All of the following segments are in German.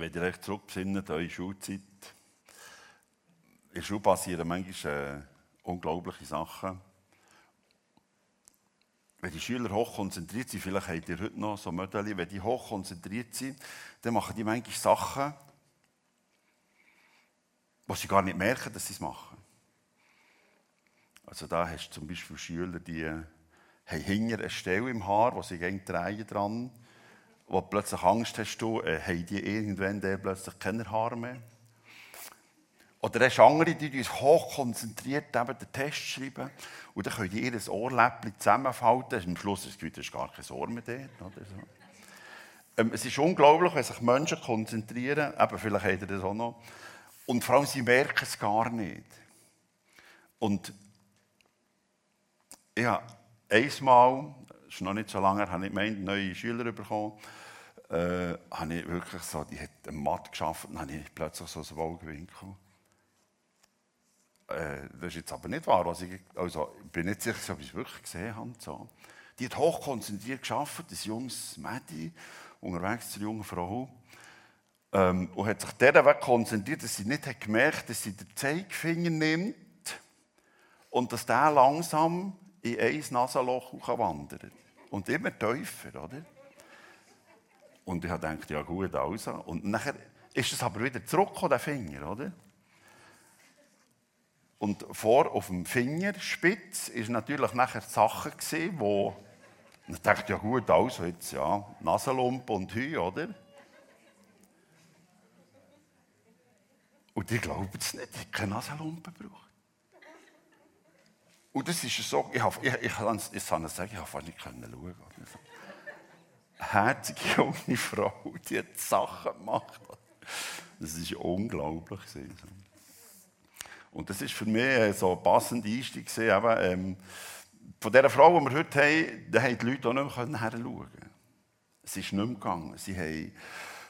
wenn ihr euch zurückbesinnt, eure Schulzeit, in der Schule passieren manchmal äh, unglaubliche Sachen. Wenn die Schüler hochkonzentriert sind, vielleicht habt ihr heute noch so Modelle, wenn die hochkonzentriert sind, dann machen die manchmal Sachen, wo sie gar nicht merken, dass sie es machen. Also da hast du zum Beispiel Schüler, die haben hinter eine Stelle im Haar, wo sie gegen drehen dran, wo du plötzlich Angst hast, du, äh, haben die irgendwann der plötzlich keine Haare mehr. Oder hast andere, die uns hochkonzentriert eben den Test schreiben und dann können die ihr Ohrläppchen zusammenfalten. Am Schluss ist es gar kein Ohr mehr dort. Oder so. Ähm, es ist unglaublich, wenn sich Menschen konzentrieren, eben vielleicht habt ihr das auch noch, und vor allem sie merken es gar nicht. Und ja, einmal, das ist noch nicht so lange, habe ich gemeint, neue Schüler bekommen, äh, habe ich wirklich so, die hat einen Matt geschafft, dann habe ich plötzlich so ein Wohlgewinkel. Äh, das ist jetzt aber nicht wahr, was ich, also, ich bin nicht sicher, ob ich es wirklich gesehen habe. So. Die hat hochkonzentriert geschafft, das junges Mädchen, unterwegs zur jungen Frau, ähm, und hat sich Weg konzentriert, dass sie nicht hat gemerkt dass sie den Zeigefinger nimmt und dass der langsam in ein Nasenloch wandert. Und immer tiefer, oder? Und ich gedacht, ja gut, also. Und nachher ist es aber wieder zurückgekommen, der Finger, oder? Und vor auf dem Fingerspitz ist natürlich nachher Sachen gesehen, wo ich dachte, ja gut, also jetzt ja, Nasenlump und Hü, oder? Und die glauben es nicht, ich keine Nasenlumpe gebraucht. Und das ist so, ich, ich, ich, ich, kann es sagen, ich habe fast nicht schauen können. Herzige junge Frau, die hat Sachen gemacht. Das ist unglaublich. Und das ist für mich so ein passender Einstieg. Eben, ähm, von dieser Frau, die wir heute haben, da haben die Leute auch nicht mehr hinschauen Es ist nicht mehr gegangen. Sie haben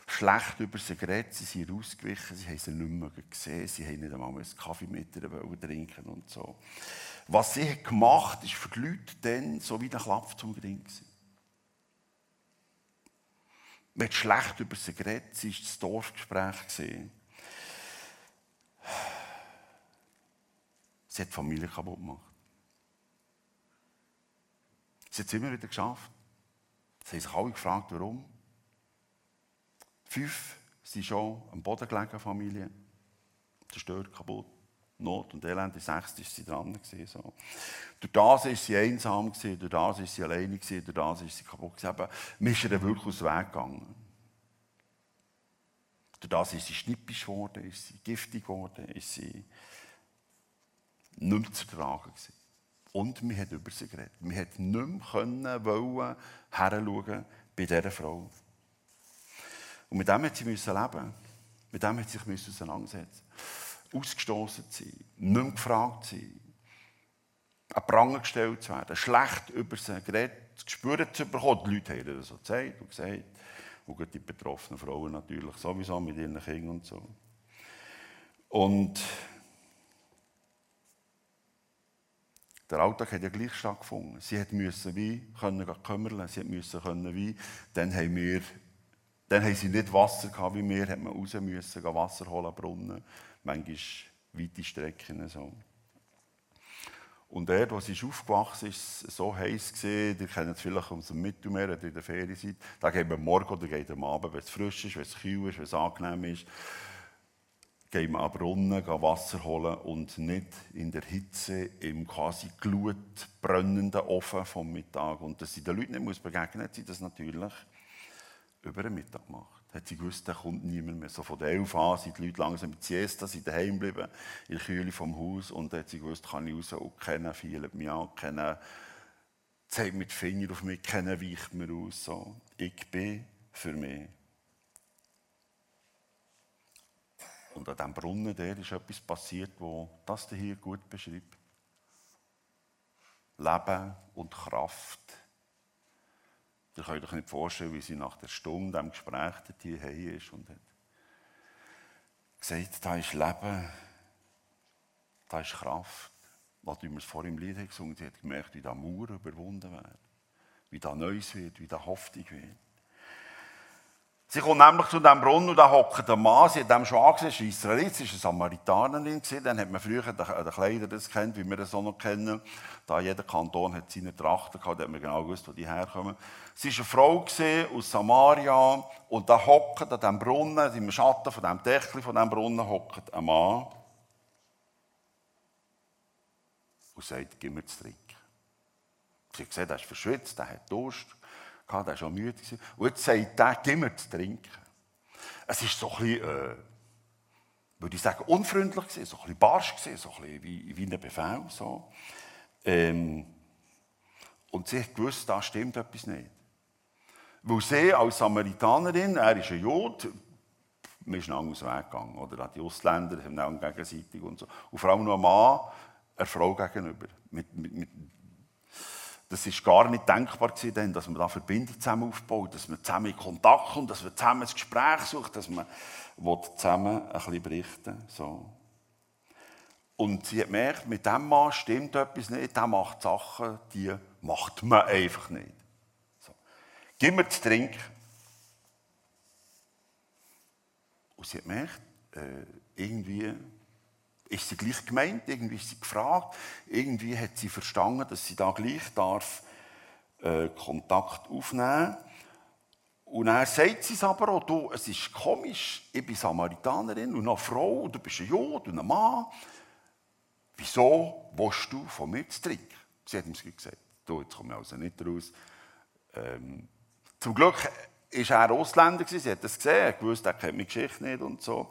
schlecht über sie geredet, sie sind rausgewichen, sie haben sie nicht mehr gesehen, sie haben nicht einmal einen Kaffee mit ihr trinken und so. Was sie gemacht hat, ist für die Leute dann so wie ein Klapp zum Gring Man schlecht über sie geredet, sie war das Dorfgespräch. Sie hat die Familie kaputt gemacht. Sie hat es immer wieder geschafft. Sie haben sich alle gefragt, warum. Fünf sind schon am Boden gelegen, Familie. Zerstört, kaputt. Not und Elend. Die sechste war sie dran. So. Durch das war sie einsam, durch das war sie alleine, durch das war sie kaputt. Aber mir ist ihr wirklich aus dem Weg gegangen. Durch das ist sie schnippisch geworden, ist sie giftig geworden, ist sie nicht mehr zu tragen gewesen. Und wir haben über sie geredet. Wir hätten nicht mehr wollen, heranschauen bei dieser Frau. Und mit dem hat sie leben. Mit dem hat sie sich auseinandersetzen. Ausgestoßen sein, nicht mehr gefragt sein, an Pranger gestellt zu werden, schlecht über sie geredet, gespürt zu bekommen. Die Leute haben das so gesagt und gesagt. Und die betroffenen Frauen natürlich sowieso mit ihren Kindern und so. Und der Alltag hat ja gleich stattgefunden. Sie musste wie können kümmern, sie musste können wie, dann haben wir dann haben sie nicht Wasser gehabt wie wir, hat man raus müssen, Wasser holen, Brunnen. Manchmal weite Strecken. So. Und dort, wo sie aufgewachsen ist, es so heiß gesehen, ihr kennt es vielleicht aus dem Mittelmeer, wenn ihr in der Ferien seid, da geht man morgen oder geht am Abend, wenn es frisch ist, wenn es kühl ist, wenn es angenehm ist, geht man an Brunnen, Wasser holen und nicht in der Hitze im quasi glutbrennenden Ofen vom Mittag. Und dass sie den Leuten nicht begegnen muss, sie das natürlich über den Mittag gemacht. Hat sie gewusst, da kommt niemand mehr. So von der 11 an sind die Leute langsam mit Siesta, sind daheim geblieben, in der Kühle vom Haus. Und dann hat sie gewusst, kann ich raus und keiner fielt mich an, keiner zeigt mit Finger auf mich, keiner weicht mir aus. So. Ich bin für mich. Und an diesem Brunnen der ist etwas passiert, wo das hier gut beschreibt. Leben und Kraft Ihr könnt euch nicht vorstellen, wie sie nach der Stunde am Gespräch hier ist und hat gesagt, da ist Leben, da ist Kraft. Was wir vor im Lied gesungen sie hat gemerkt, wie da Mauer überwunden wird, wie da Neues wird, wie da Hoffnung wird. Sie kommt nämlich zu diesem Brunnen und da hockt ein Mann, sie hat dem schon angesehen, es ist Israelit, sie eine Samaritanerin. Dann hat man früher den Kleidern das kennt, wie wir das auch noch kennen. Da jeder Kanton hat seine Trachten gehabt, da hat man genau gewusst, wo die herkommen. Sie war eine Frau aus Samaria und da hockt an diesem Brunnen, im Schatten von diesem Deckel von diesem Brunnen hockt ein Mann und sagt, gib mir zu trinken. Sie hat gesehen, er ist verschwitzt, er hat Durst der war schon müde. Und jetzt sagt er, gib mir zu trinken. Es ist so ein bisschen, äh, würde ich sagen, unfreundlich gewesen, so ein bisschen barsch gewesen, so ein bisschen wie, wie ein Befehl. So. Ähm, und sie hat gewusst, da stimmt etwas nicht. Weil sie als Samaritanerin, er ist ein Jod, wir sind anders weggegangen, oder? Die Ausländer haben auch gegenseitig und so. Und vor allem noch ein Mann, eine Frau gegenüber. Mit, mit, mit das ist gar nicht denkbar gewesen, dass man da Verbindung zusammen aufbaut, dass man zusammen in Kontakt kommt, dass man zusammen ein Gespräch sucht, dass man zusammen ein bisschen berichten so. Und sie hat gemerkt, mit dem Mann stimmt etwas nicht, der macht Sachen, die macht man einfach nicht. So. Gib mir zu trinken. Und sie hat gemerkt, äh, irgendwie ist sie gleich gemeint, irgendwie ist sie gefragt, irgendwie hat sie verstanden, dass sie da gleich darf äh, Kontakt aufnehmen Und er sagt sie es aber auch, du, es ist komisch, ich bin Samaritanerin und eine Frau, du bist ein Jod und ein Mann. Wieso willst du von mir zu trinken? Sie hat ihm gesagt, du, jetzt komme ich also nicht raus. Ähm, zum Glück war er Ausländer, sie hat das gesehen, er gewusst, er kennt meine Geschichte nicht und so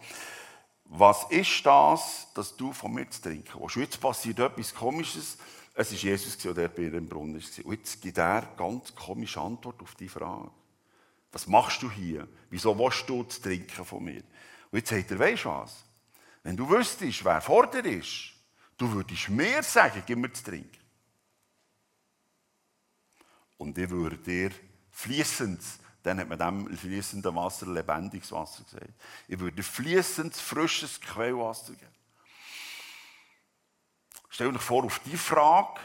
was ist das, dass du von mir zu trinken willst? Jetzt passiert etwas Komisches. Es war Jesus, der bei ihrem Brunnen war. Und jetzt gibt er eine ganz komische Antwort auf die Frage. Was machst du hier? Wieso willst du zu trinken von mir? Und jetzt sagt er, weißt du was? Wenn du wüsstest, wer vor dir ist, du würdest mir sagen, gib mir zu trinken. Und ich würde dir fließend dann hat man dem fließenden Wasser lebendiges Wasser gesagt. Ich würde fließendes, frisches Quellwasser geben. Stell dir vor, auf die Frage,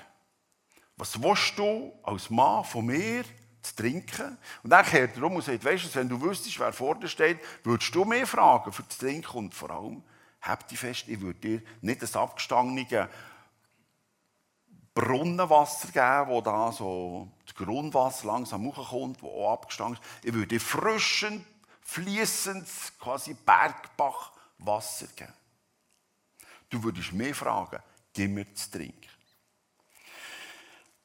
was willst du als Mann von mir zu trinken? Und dann kehrt er um und sagt, weißt du, wenn du wüsstest, wer vor dir steht, würdest du mehr fragen für das Trinken und vor allem, hab dich fest, ich würde dir nicht das abgestangene Brunnenwasser geben, wo da so das Grundwasser langsam hochkommt, wo auch abgestangen ist. Ich würde frischen, fließendes, quasi Bergbachwasser geben. Du würdest mehr fragen, gib mir zu trinken.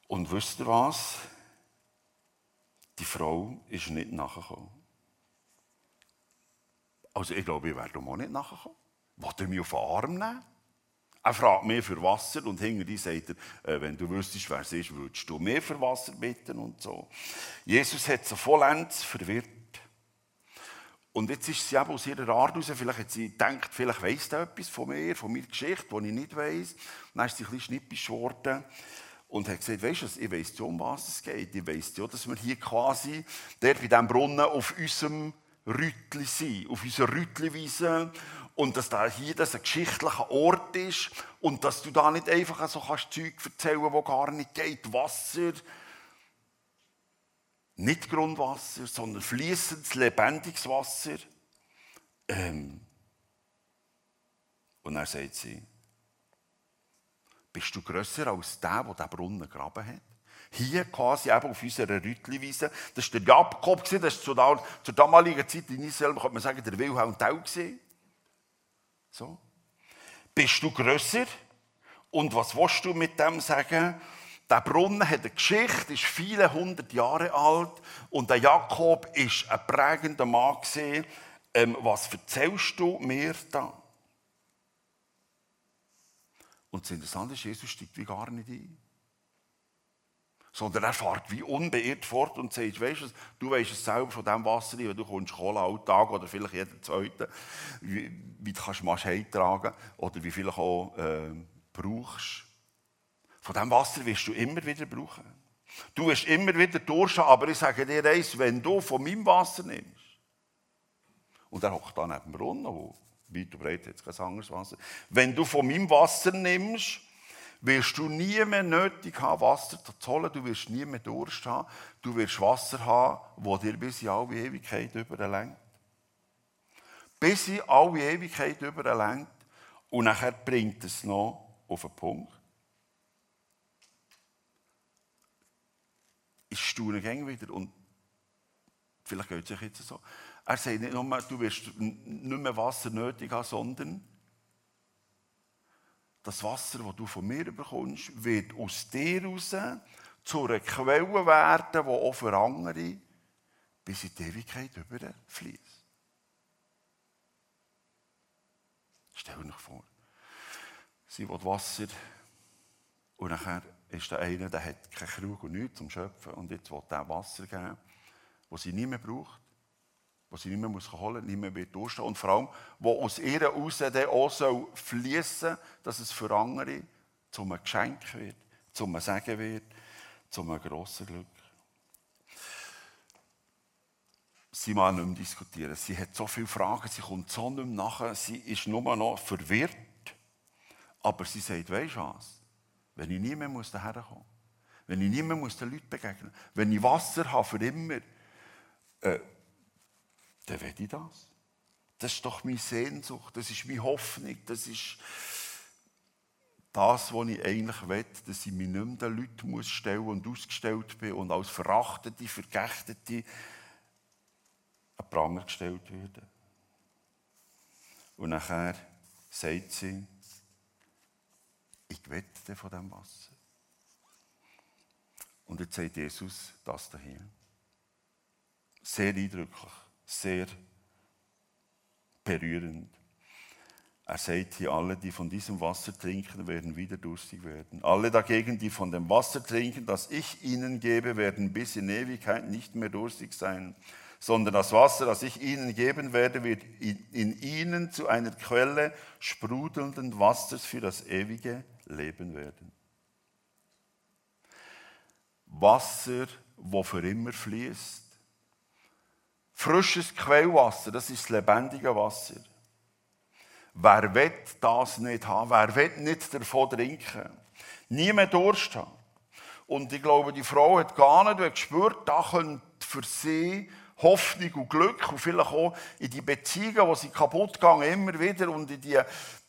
Und wisst ihr was? Die Frau ist nicht nachgekommen. Also ich glaube, ich werde auch nicht nachgekommen. Wollt ihr mich auf den Arm nehmen? Er fragt mehr für Wasser und hinter die sagt er, äh, wenn du wüsstest, wer es ist, würdest du mehr für Wasser bitten und so. Jesus hat sie vollends verwirrt. Und jetzt ist sie eben aus ihrer Art heraus, vielleicht hat sie gedacht, vielleicht weiss er etwas von mir, von meiner Geschichte, die ich nicht weiss. dann ist sie ein bisschen schnippisch geworden und hat gesagt, weißt du, ich weiss ja, um was es geht. Ich weiss ja, dass wir hier quasi, der bei diesem Brunnen, auf unserem Rütli sind, auf unserer Rütliwiese und dass da hier das ein geschichtlicher Ort ist und dass du da nicht einfach so kannst Zeug erzählen, wo gar nicht geht. Wasser, nicht Grundwasser, sondern fließendes, lebendiges Wasser. Ähm. Und er sagt sie, bist du grösser als der, der den Brunnen gegraben hat? Hier quasi eben auf unserer Rütliwiese. Das war der Jakob, das war zur damaligen Zeit in Israel, könnte man sagen, der Wilhelm Tell. So. Bist du grösser? Und was willst du mit dem sagen? Der Brunnen hat eine Geschichte, ist viele hundert Jahre alt und der Jakob ist ein prägender Mann. Ähm, was erzählst du mir da? Und das Interessante ist, Jesus steigt wie gar nicht ein sondern er fährt wie unbeirrt fort und sagt, weißt du, du weißt es selber von diesem Wasser, wenn du kommst Cola Alltag oder vielleicht jeden zweiten, wie, wie du kannst Maschine tragen oder wie viel auch äh, brauchst. Von diesem Wasser wirst du immer wieder brauchen. Du wirst immer wieder durchschauen, aber ich sage dir eins, wenn du von meinem Wasser nimmst, und er hockt da neben dem Brunnen, wo weit und breit jetzt kein anderes Wasser, wenn du von meinem Wasser nimmst, wirst du nie mehr nötig haben, Wasser zu holen, du wirst nie mehr Durst haben, du wirst Wasser haben, das dir bis in alle Ewigkeit überlenkt. Bis in alle Ewigkeit überlenkt und nachher bringt es noch auf den Punkt. Ich staune gäng wieder und vielleicht geht es sich jetzt so. Er sagt nicht nur, du wirst nicht mehr Wasser nötig haben, sondern das Wasser, das du von mir bekommst, wird aus dir raus zu einer Quelle werden, die auch für andere bis in die Ewigkeit überfließt. Stell dir vor, sie will Wasser und nachher ist der eine, der hat keinen Krug und nichts zum Schöpfen und jetzt will er Wasser geben, das sie nicht mehr braucht wo sie nicht mehr muss holen muss, nicht mehr wird durchstehen. Und vor allem, wo aus ihr heraus dann auch soll fließen dass es für andere zum Geschenk wird, zum Segen wird, zum grossen Glück. Sie mal nicht mehr diskutieren. Sie hat so viele Fragen, sie kommt so nicht mehr nachher, sie ist nur noch verwirrt. Aber sie sagt, weisst du was? Wenn ich nie mehr muss daher kommen, wenn ich nie mehr muss den Leuten begegnen, wenn ich Wasser habe für immer, äh, dann will ich das. Das ist doch meine Sehnsucht, das ist meine Hoffnung, das ist das, was ich eigentlich will, dass ich mich nicht mehr den Leuten muss stellen und ausgestellt bin und als Verachtete, Vergechtete an Pranger gestellt werde. Und nachher sagt sie, ich wette von dem Wasser. Und jetzt sagt Jesus das dahin. Sehr eindrücklich sehr berührend. Er sagt hier, alle, die von diesem Wasser trinken, werden wieder durstig werden. Alle dagegen, die von dem Wasser trinken, das ich ihnen gebe, werden bis in Ewigkeit nicht mehr durstig sein, sondern das Wasser, das ich ihnen geben werde, wird in ihnen zu einer Quelle sprudelnden Wassers für das ewige Leben werden. Wasser, wo für immer fließt Frisches Quellwasser, das ist das lebendige Wasser. Wer will das nicht haben? Wer will nicht davon trinken? Niemand Durst haben. Und ich glaube, die Frau hat gar nicht gespürt, da könnte für sie Hoffnung und Glück und vielleicht auch in die Beziehungen, wo sie kaputt gehen, immer wieder und in die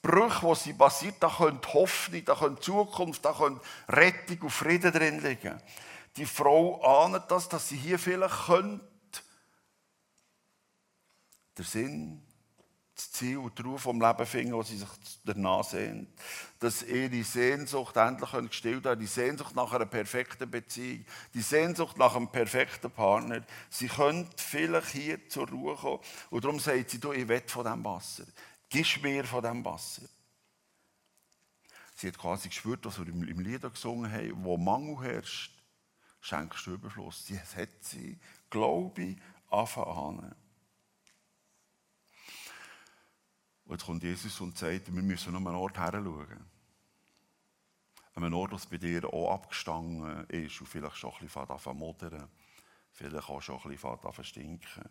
Brüche, wo sie passiert, da könnte Hoffnung, da könnte Zukunft, da könnte Rettung und Frieden drin liegen. Die Frau ahnt das, dass sie hier vielleicht könnte der Sinn, das Ziel und die Ruhe vom Leben finden, wo sie sich danach sehen. Dass ihre Sehnsucht endlich gestillt werden die Sehnsucht nach einer perfekten Beziehung, die Sehnsucht nach einem perfekten Partner. Sie können vielleicht hier zur Ruhe kommen. Und darum sagt sie, du, ich will von diesem Wasser. Gib mir von diesem Wasser. Sie hat quasi gespürt, was wir im Lied gesungen haben, wo Mangel herrscht, schenkst du Überfluss. Sie hat sie, glaube ich, anfangen Und jetzt kommt Jesus und sagt, wir müssen an einen Ort her schauen. An einen Ort, das bei dir auch abgestanden ist und vielleicht schon ein bisschen anfangen modern, vielleicht auch schon ein bisschen anfangen stinken.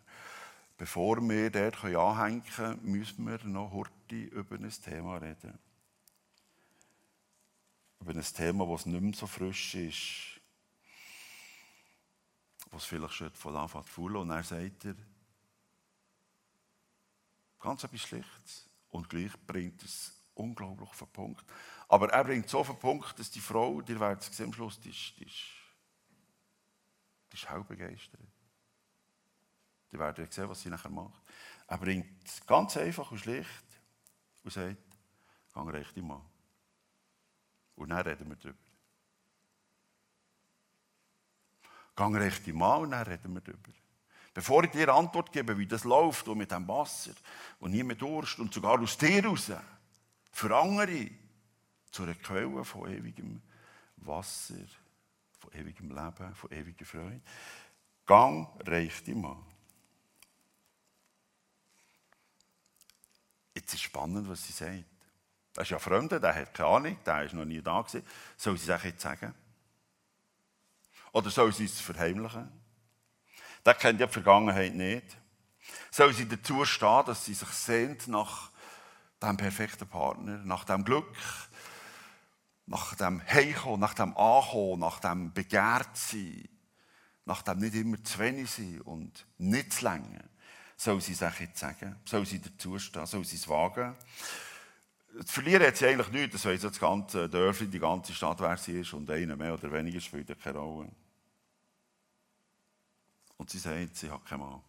Bevor wir dort anhängen können, müssen wir noch heute über ein Thema reden. Über ein Thema, das nicht mehr so frisch ist, was vielleicht schon von Anfang an fühlen. Und er sagt er, ganz etwas Schlichtes. Und gleich bringt es unglaublich auf den Punkt. Aber er bringt so auf den Punkt, dass die Frau, die werdet es am Schluss, die ist, die ist, die ist hell begeistert. Die werden sehen, was sie nachher macht. Er bringt es ganz einfach und schlicht und sagt, gang recht Mann. Und dann reden wir darüber. Gang recht Mann und dann reden wir darüber. Bevor ich dir Antwort gebe, wie das läuft und mit dem Wasser und nie mehr Durst und sogar aus dir raus, für andere, zu einer Quelle von ewigem Wasser, von ewigem Leben, von ewiger Freude. Gang reicht an. Jetzt ist spannend, was sie sagt. Das ist ja Fremde, der hat keine Ahnung, der ist noch nie da gewesen. Soll sie es jetzt sagen? Oder soll sie es verheimlichen? Der kennt ja die Vergangenheit nicht. Soll sie dazu stehen, dass sie sich sehnt nach dem perfekten Partner, nach dem Glück, nach dem Heimkommen, nach dem Ankommen, nach dem Begehrtsein, nach dem nicht immer zu wenig sein und nicht zu länger, soll sie sich jetzt sagen, soll sie dazustehen, soll sie es wagen. Zu verlieren hat sie eigentlich nichts, das weiss das ganze Dörfli, die ganze Stadt, wer sie ist, und einer mehr oder weniger spielt keine Rolle. Und sie sagt, sie hat keinen Mann.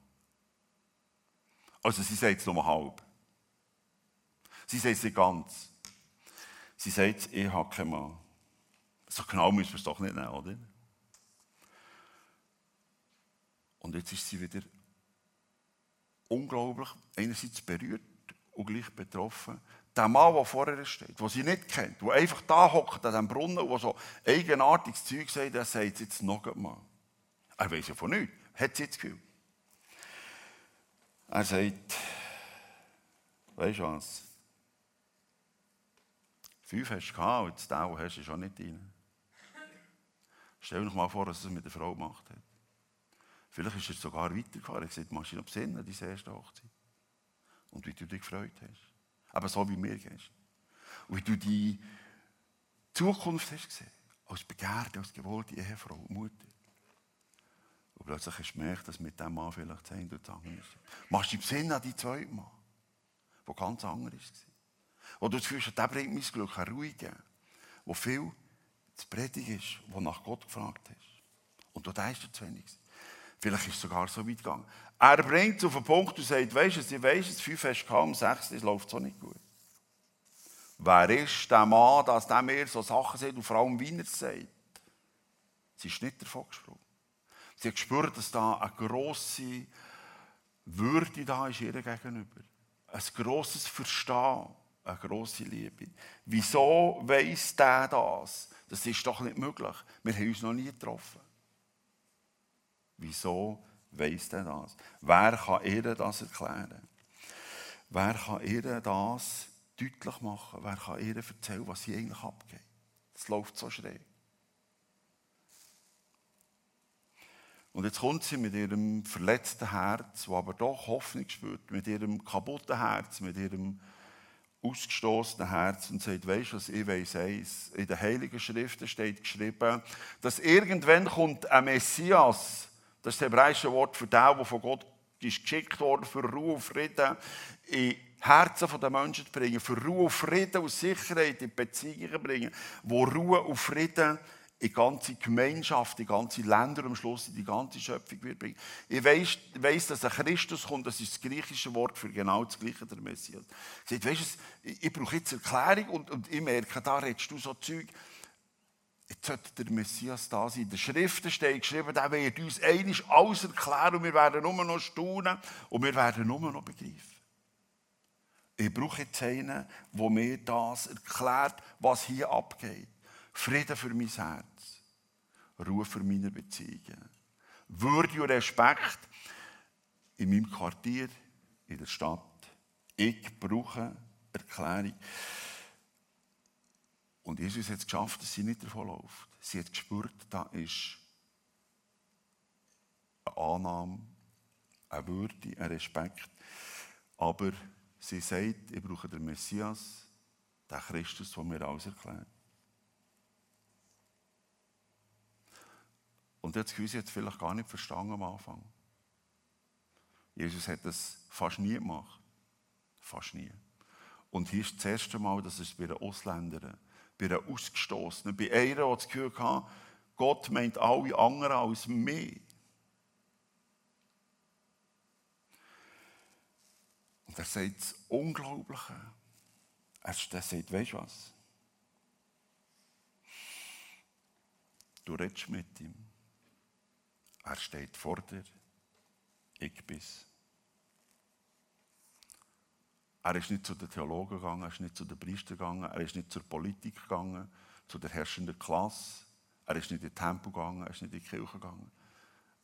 Also sie sagt es nur halb. Sie sagt es nicht ganz. Sie sagt, ich habe keinen Mann. So genau müssen wir es doch nicht nehmen, oder? Und jetzt ist sie wieder unglaublich, einerseits berührt und gleich betroffen. Der Mann, der vor ihr steht, den sie nicht kennt, der einfach da hockt an diesem Brunnen und so eigenartiges Zeug sagt, der sagt jetzt noch einmal. Er weiß ja von nichts, hat sie das Gefühl. Er sagt, weißt du was? Fünf hast du gehabt, und den, den hast du, auch nicht rein. Stell dir mal vor, er es mit der Frau gemacht hat. Vielleicht ist er sogar weitergefahren. Er hat gesagt, machst du noch besinnen, deine erste Hochzeit. Und wie du dich gefreut hast. Aber so wie mir gehst. Und wie du die Zukunft hast gesehen. Als begehrte, als gewollte Ehefrau, Mutter. Und plötzlich hast du gemerkt, dass mit diesem Mann vielleicht oder das andere ist. Machst du besinnen an die zweite Mann, der ganz anders war. Wo du hast, der bringt mein Glück, ein ruhiger, wo viel zu predigen ist, wo nach Gott gefragt hast. Und du denkst zu wenig. Vielleicht ist es sogar so weit gegangen. Er bringt es auf den Punkt und sagt, weisst du, ich weiss, es fünf hast du am sechs, es läuft so nicht gut. Wer ist der Mann, dass der mir so Sachen sagt und vor allem Wiener sagt? Sie ist nicht davon gesprungen. Sie hat gespürt, dass da eine grosse Würde da ist ihr gegenüber. Ein grosses Verstehen, eine grosse Liebe. Wieso weiss der das? Das ist doch nicht möglich. Wir haben uns noch nie getroffen. Wieso weiss der das? Wer kann ihr das erklären? Wer kann ihr das deutlich machen? Wer kann ihr erzählen, was hier eigentlich abgeht? Es läuft so schräg. Und jetzt kommt sie mit ihrem verletzten Herz, wo aber doch Hoffnung spürt, mit ihrem kaputten Herz, mit ihrem ausgestoßenen Herz und sagt, weißt du was, ich weiss eins. In den Heiligen Schriften steht geschrieben, dass irgendwann kommt ein Messias, das ist das hebräische Wort für den, der von Gott geschickt worden, für Ruhe und Frieden in Herzen der Menschen zu bringen, für Ruhe und Frieden und Sicherheit in Beziehungen zu bringen, wo Ruhe und Frieden in die ganze Gemeinschaft, in die ganze Länder am Schluss, in die ganze Schöpfung wird bringen. Ich weiss, weiss, dass ein Christus kommt, das ist das griechische Wort für genau das Gleiche, der Messias. Sagt, weißt du, ich, ich brauche jetzt Erklärung und, und ich merke, da redest du so Zeug. Jetzt sollte der Messias da sein. In der Schrift steht geschrieben, der wird uns einig alles erklären und wir werden nur noch staunen und wir werden nur noch begreifen. Ich brauche jetzt einen, der mir das erklärt, was hier abgeht. Frieden für mein Herz. Ruhe für meine Beziehungen. Würde und Respekt in meinem Quartier, in der Stadt. Ich brauche Erklärung. Und Jesus hat es geschafft, dass sie nicht davon läuft. Sie hat gespürt, da ist eine Annahme, eine Würde, ein Respekt. Aber sie sagt, ich brauche den Messias, den Christus, der mir alles erklärt. Und jetzt sie hat es vielleicht gar nicht verstanden am Anfang. Jesus hat das fast nie gemacht. Fast nie. Und hier ist das erste Mal, dass es bei den Ausländern bei einer Ausgestoßenen, bei einer, die das Gefühl hatte, Gott meint alle anderen als mich. Und er sagt das Unglaubliche. Er sagt, weißt du was? Du redest mit ihm. Er steht vor dir. Ich bin's. Er ist nicht zu den Theologen gegangen, er ist nicht zu den Priestern gegangen, er ist nicht zur Politik gegangen, zu der herrschenden Klasse. Er ist nicht in den Tempel gegangen, er ist nicht in die Kirche gegangen.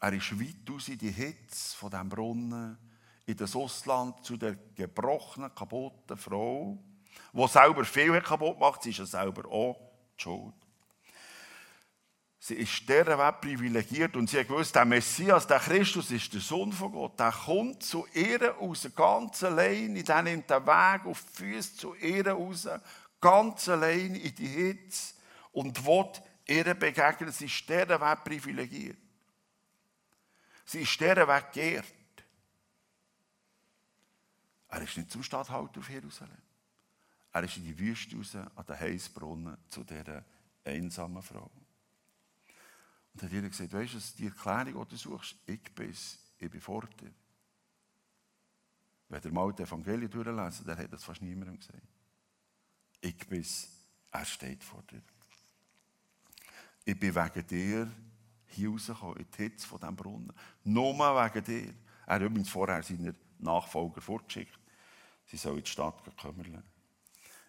Er ist weit aus in die Hitze von diesem Brunnen, in das Ausland, zu der gebrochenen, kaputten Frau, die selber viel kaputt macht, sie ist ja selber auch die Schuld. Sie ist dieser Weg privilegiert und sie hat gewusst, der Messias, der Christus ist der Sohn von Gott. Der kommt zu ihr aus ganz allein, der nimmt den Weg auf die Füße zu ihr raus, ganz allein in die Hitze und will ihr begegnen. Sie ist dieser Weg privilegiert. Sie ist dieser Weg geehrt. Er ist nicht zum Stadthalter auf Jerusalem. Er ist in die Wüste raus, an den Heißbrunnen, zu dieser einsamen Frau. Und hat ihr gesagt, weißt du, die Erklärung, die du suchst, ich bin ich bin vor dir. Wenn ihr mal das Evangelium durchlesen, dann hat das fast niemandem gesagt. Ich bin er steht vor dir. Ich bin wegen dir hier rausgekommen, in die Hitze von diesem Brunnen. Nur wegen dir. Er hat übrigens vorher seine Nachfolger vorgeschickt. Sie sollen in die Stadt kümmern.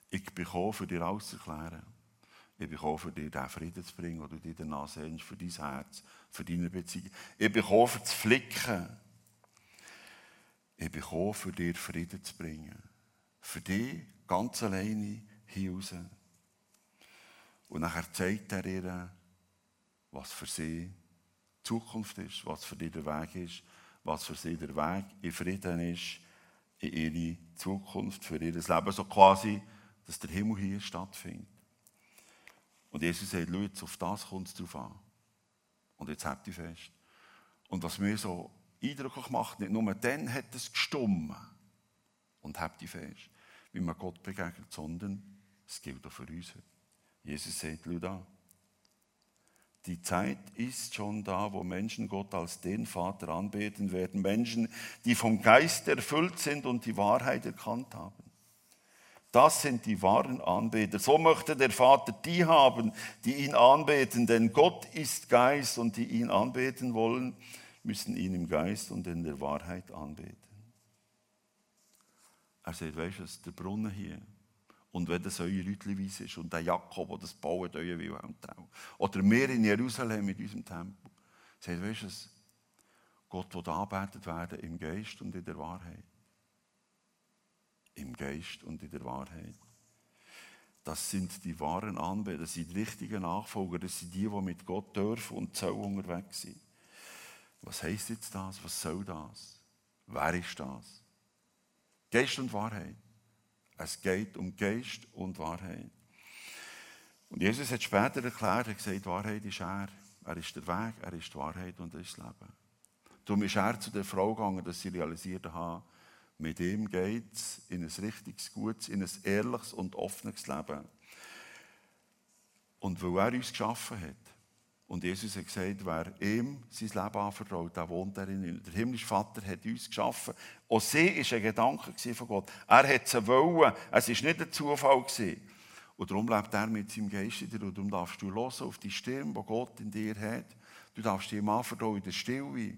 Ich bin gekommen, für dir alles zu erklären. Ich bin gekommen, für dir den Frieden zu bringen, den du dir danach sehnst, für dein Herz, für deine Beziehung. Ich bin gekommen, für zu flicken. Ich bin gekommen, für dir Frieden zu bringen. Für dich ganz alleine hier raus. Und nachher zeigt er ihr, was für sie die Zukunft ist, was für sie der Weg ist, was für sie der Weg in Frieden ist, in ihre Zukunft, für ihr Leben. So quasi, dass der Himmel hier stattfindet. Und Jesus sagt, jetzt auf das kommt es drauf an. Und jetzt habt ihr fest. Und was mir so eindrücklich macht, nicht nur dann hat es gestummen und habt ihr fest, wie man Gott begegnet, sondern es gilt auch für uns. Jesus sagt, schau da, die Zeit ist schon da, wo Menschen Gott als den Vater anbeten werden. Menschen, die vom Geist erfüllt sind und die Wahrheit erkannt haben. Das sind die wahren Anbeter. So möchte der Vater die haben, die ihn anbeten. Denn Gott ist Geist und die ihn anbeten wollen, müssen ihn im Geist und in der Wahrheit anbeten. Er sagt, weißt du, der Brunnen hier, und wenn das euer Rütliweise ist und der Jakob, der das baut, euer Wilhelm Trau. Oder wir in Jerusalem mit unserem Tempel. Sagt, weißt du, Gott wird anbetet werden im Geist und in der Wahrheit. Im Geist und in der Wahrheit. Das sind die wahren Anbeter, das sind die richtigen Nachfolger, das sind die, die mit Gott dürfen und sollen unterwegs sind. Was heißt jetzt das? Was soll das? Wer ist das? Geist und Wahrheit. Es geht um Geist und Wahrheit. Und Jesus hat später erklärt, er hat gesagt, Wahrheit ist er. Er ist der Weg, er ist die Wahrheit und er ist das Leben. Darum ist er zu der Frau gegangen, dass sie realisiert hat, mit ihm geht es in ein richtiges, gutes, in ein ehrliches und offenes Leben. Und weil er uns geschaffen hat, und Jesus hat gesagt, wer ihm sein Leben anvertraut, der wohnt darin. Der himmlische Vater hat uns geschaffen. Auch sie war ein Gedanke von Gott. Er hat sie wollen. Es war nicht ein Zufall. Und darum lebt er mit seinem Geist in dir. Und darum darfst du hören auf die Stimme, die Gott in dir hat. Du darfst ihm anvertrauen in der Stille.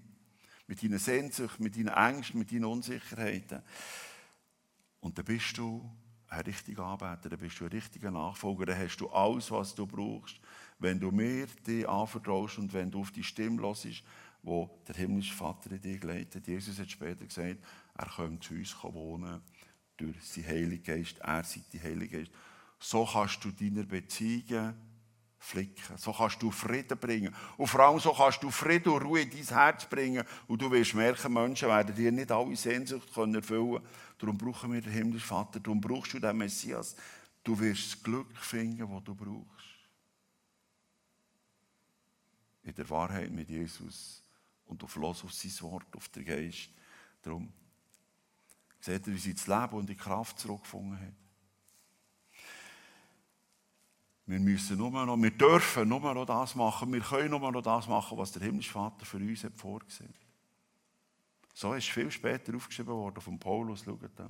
Mit deinen Sehnsucht, mit deinen Ängsten, mit deinen Unsicherheiten. Und dann bist du ein richtiger Anbeter, dann bist du ein richtiger Nachfolger, dann hast du alles, was du brauchst wenn du mir die anvertraust und wenn du auf die Stimme hörst, wo der himmlische Vater in dir geleitet. Jesus hat später gesagt, er könnte zu uns wohnen durch seinen Heiligen Geist. Er sei die Heilige Geist. So kannst du deine Beziehungen flicken. So kannst du Frieden bringen. Und vor allem so kannst du Frieden und Ruhe in dein Herz bringen. Und du wirst merken, Menschen werden dir nicht alle Sehnsucht erfüllen können. Darum brauchen wir den himmlischen Vater. Darum brauchst du den Messias. Du wirst das Glück finden, das du brauchst in der Wahrheit mit Jesus und auf Los auf sein Wort, auf den Geist. Darum seht ihr, wie sie das Leben und die Kraft zurückgefunden hat. Wir müssen nur noch, wir dürfen nur noch das machen, wir können nur noch das machen, was der himmlische Vater für uns hat vorgesehen. So ist viel später aufgeschrieben worden von Paulus, schaut da.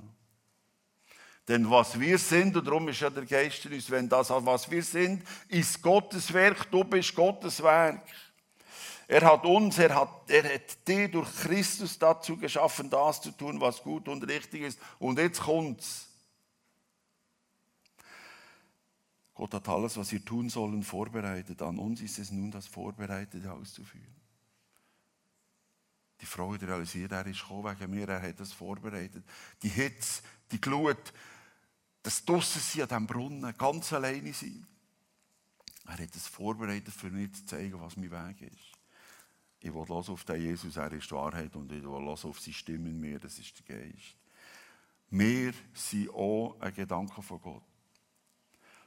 Denn was wir sind, und darum ist ja der Geist in uns, wenn das, was wir sind, ist Gottes Werk, du bist Gottes Werk. Er hat uns, er hat, er hat dich durch Christus dazu geschaffen, das zu tun, was gut und richtig ist. Und jetzt kommt's. Gott hat alles, was wir tun sollen, vorbereitet. An uns ist es nun, das Vorbereitete auszuführen. Die Freude realisiert, er ist gekommen wegen mir, er hat das vorbereitet. Die Hitze, die Glut, das draussen sie an diesem Brunnen, ganz alleine sein. Er hat es vorbereitet, für mich zu zeigen, was mein Weg ist. Ich will hören auf den Jesus, er ist die Wahrheit und ich will hören auf seine Stimme in mir, das ist der Geist. Wir sind auch ein Gedanke von Gott.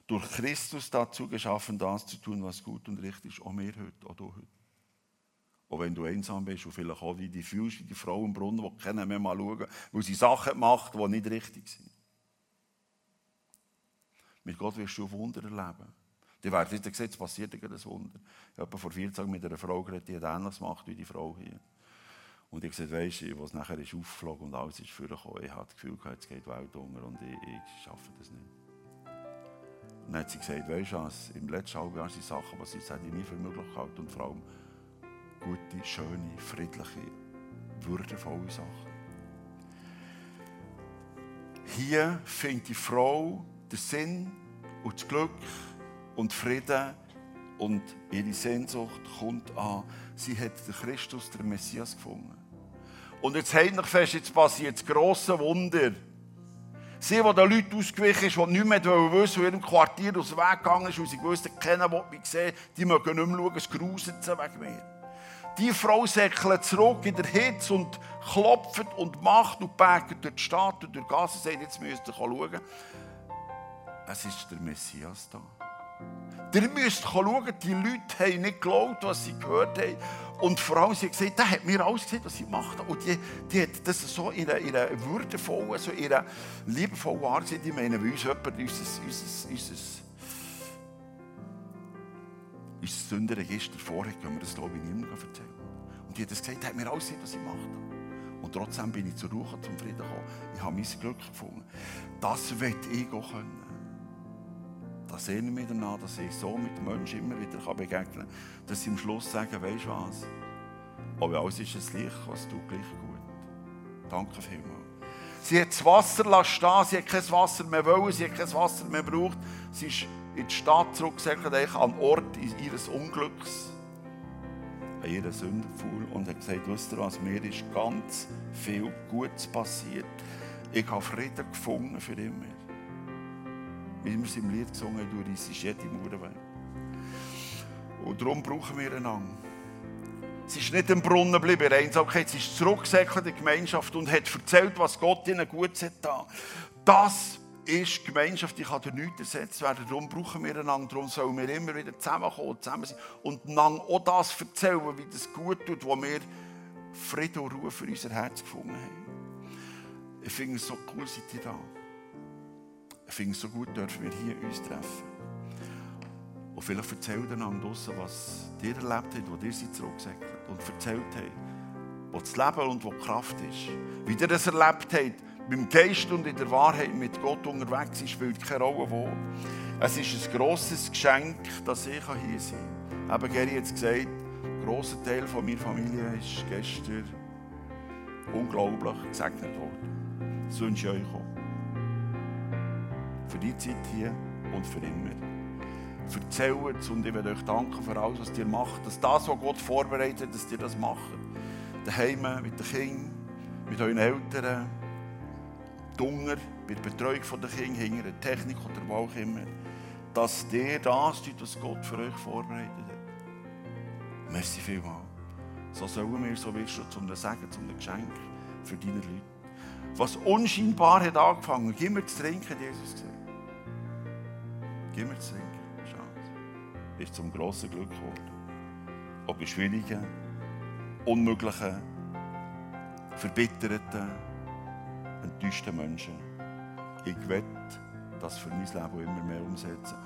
Durch Christus dazu geschaffen, das zu tun, was gut und richtig ist. Auch wir heute, auch du heute. Auch wenn du einsam bist und vielleicht auch wie die fühlst, wie die Frau im Brunnen, die kennen mehr mal schauen, weil sie Sachen macht, die nicht richtig sind. Mit Gott wirst du Wunder erleben. Die werden jetzt gesehen, es passiert ein Wunder. Ich habe vor 14 Tagen mit einer Frau geredet, die hat ähnliches gemacht wie die Frau hier. Und ich gesagt, weisst du, was nachher ist aufgeflogen und alles ist vorgekommen, ich hatte das Gefühl, es geht Welt unter und ich, ich schaffe das nicht. Dann hat sie gesagt, weisst du im letzten halben Jahr sind Sachen, was ich nie für möglich gehalten und vor allem gute, schöne, friedliche, würdevolle Sachen. Hier findet die Frau den Sinn und das Glück und Frieden und ihre Sehnsucht kommt an. Sie hat den Christus, den Messias, gefunden. Und jetzt heimlich fest, jetzt passiert das grosse Wunder. Sie, die den Leuten ausgewichen ist, die nicht mehr wissen, wo ihrem Quartier aus dem Weg gegangen ist, weil sie gewusst kennen, die mich sehen, die mögen nicht mehr schauen, es gruset sie wegen mir. Die Frau säckelt zurück in der Hitze und klopft und macht und bägt durch die Stadt und durch die Gasse und sagt, jetzt müsst ihr schauen. Es ist der Messias da. Ihr müsst schauen, die Leute haben nicht geglaubt, was sie gehört haben. Und vor allem, sie hat gesagt, der hat mir alles gesehen, was gemacht hat. Und die, die hat das so in einer, in würdevollen, so in einer liebevollen Art gesehen. Ich meine, wie uns jemand unser, unser, unser, unser Sündenregister vorhat, können wir das, glaube ich, niemandem erzählen. Und die hat das gesagt, der hat mir alles gesehen, was gemacht hat. Und trotzdem bin ich zur Ruhe zum Frieden gekommen. Ich habe mein Glück gefunden. Das will ich auch können da ich mich danach, dass ich so mit Menschen immer wieder begegnen kann, dass sie am Schluss sagen, weißt du was? Aber alles ist es Licht, was du gleich gut. Danke vielmals. Sie hat das Wasser stehen, sie hat kein Wasser mehr wollen, sie hat kein Wasser mehr gebraucht. Sie ist in die Stadt zurückgesagt, an Ort ihres Unglücks, an ihren Sündenfuhl und hat gesagt, wisst ihr was, mir ist ganz viel Gutes passiert. Ich habe Frieden gefunden für immer wie wir es im Lied gesungen haben, du reissest jede Mauer weg. Und darum brauchen wir einander. Sie ist nicht im Brunnen geblieben, in Einsamkeit. Sie ist zurückgesäckelt in die Gemeinschaft und hat erzählt, was Gott ihnen gut hat. Das ist Gemeinschaft, die kann durch nichts ersetzt werden. Darum brauchen wir einander. Darum sollen wir immer wieder zusammenkommen, zusammen sein und einander auch das erzählen, wie das gut tut, wo wir Frieden und Ruhe für unser Herz gefunden haben. Ich finde es so cool, seid ihr da. Ich finde es so gut, dürfen wir hier uns treffen. Und vielleicht erzählt einander draussen, was ihr erlebt habt, wo ihr sie zurückgesäckelt und erzählt habt, wo das Leben und wo die Kraft ist. Wie ihr das erlebt habt, beim Geist und in der Wahrheit mit Gott unterwegs ist, spielt keine Rolle wo. Es ist ein grosses Geschenk, dass ich hier sein kann. Eben Gary hat es gesagt, ein grosser Teil von meiner Familie ist gestern unglaublich gesegnet worden. Das wünsche ich euch auch für die Zeit hier und für immer. Erzählt und ich will euch danken für alles, was ihr macht. Dass das, was Gott vorbereitet hat, dass ihr das macht. Daheim, mit den Kindern, mit euren Eltern, Dunger, bei der Betreuung der Kinder, hinter der Technik oder wo auch immer. Dass ihr das tut, was Gott für euch vorbereitet hat. Merci vielmals. So sollen wir, so wirst du zum Segen, zum Geschenk für deine Leute. Was unscheinbar hat angefangen, gib mir zu trinken, Jesus gesagt. Gib mir zu trinken. Schau. Ist zum grossen Glück geworden. Ob in schwierigen, unmöglichen, verbitterten, enttäuschten Menschen. Ich werde das für mein Leben immer mehr umsetzen.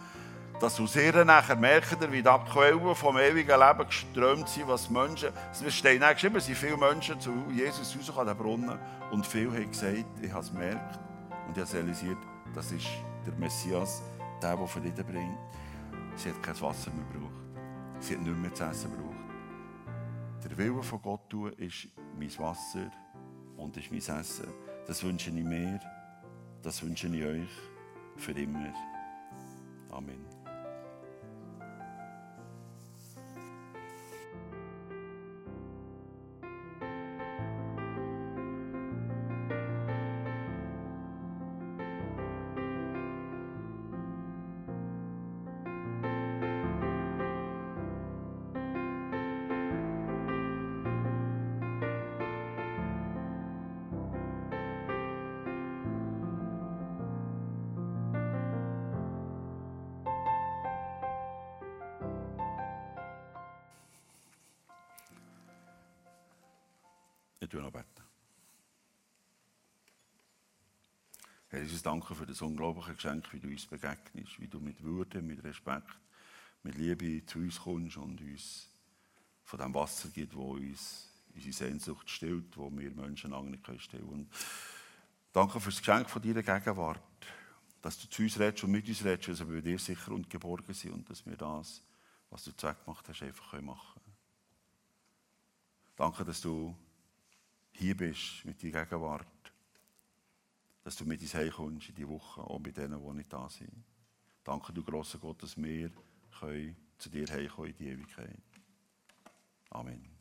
Dass aus ihr nachher merkt ihr, wie die Quellen vom ewigen Leben geströmt sind, was Menschen, es steht auch geschrieben, es sind viele Menschen zu Jesus rausgekommen, an den Brunnen, und viele haben gesagt, ich habe es gemerkt und ich habe realisiert, das ist der Messias, der, der Frieden bringt. Sie hat kein Wasser mehr gebraucht. Sie hat nichts mehr zu essen gebraucht. Der Wille von Gott tun ist mein Wasser und ist mein Essen. Das wünsche ich mir, das wünsche ich euch für immer. Amen. Wir noch beten. Herr Jesus, danke für das unglaubliche Geschenk, wie du uns begegnest, wie du mit Würde, mit Respekt, mit Liebe zu uns kommst und uns von dem Wasser gibt, wo uns unsere Sehnsucht stillt, wo wir Menschen lange nicht stillen können. Und danke für das Geschenk von deiner Gegenwart, dass du zu uns redest und mit uns redest, dass wir bei dir sicher und geborgen sind und dass wir das, was du Zweck gemacht hast, einfach machen können. Danke, dass du hier bist mit deiner Gegenwart dass du mit uns heimkommst in die Woche, auch bei denen, die nicht da sind. Danke, du grosser Gott, dass wir können zu dir heimkommen in die Ewigkeit. Amen.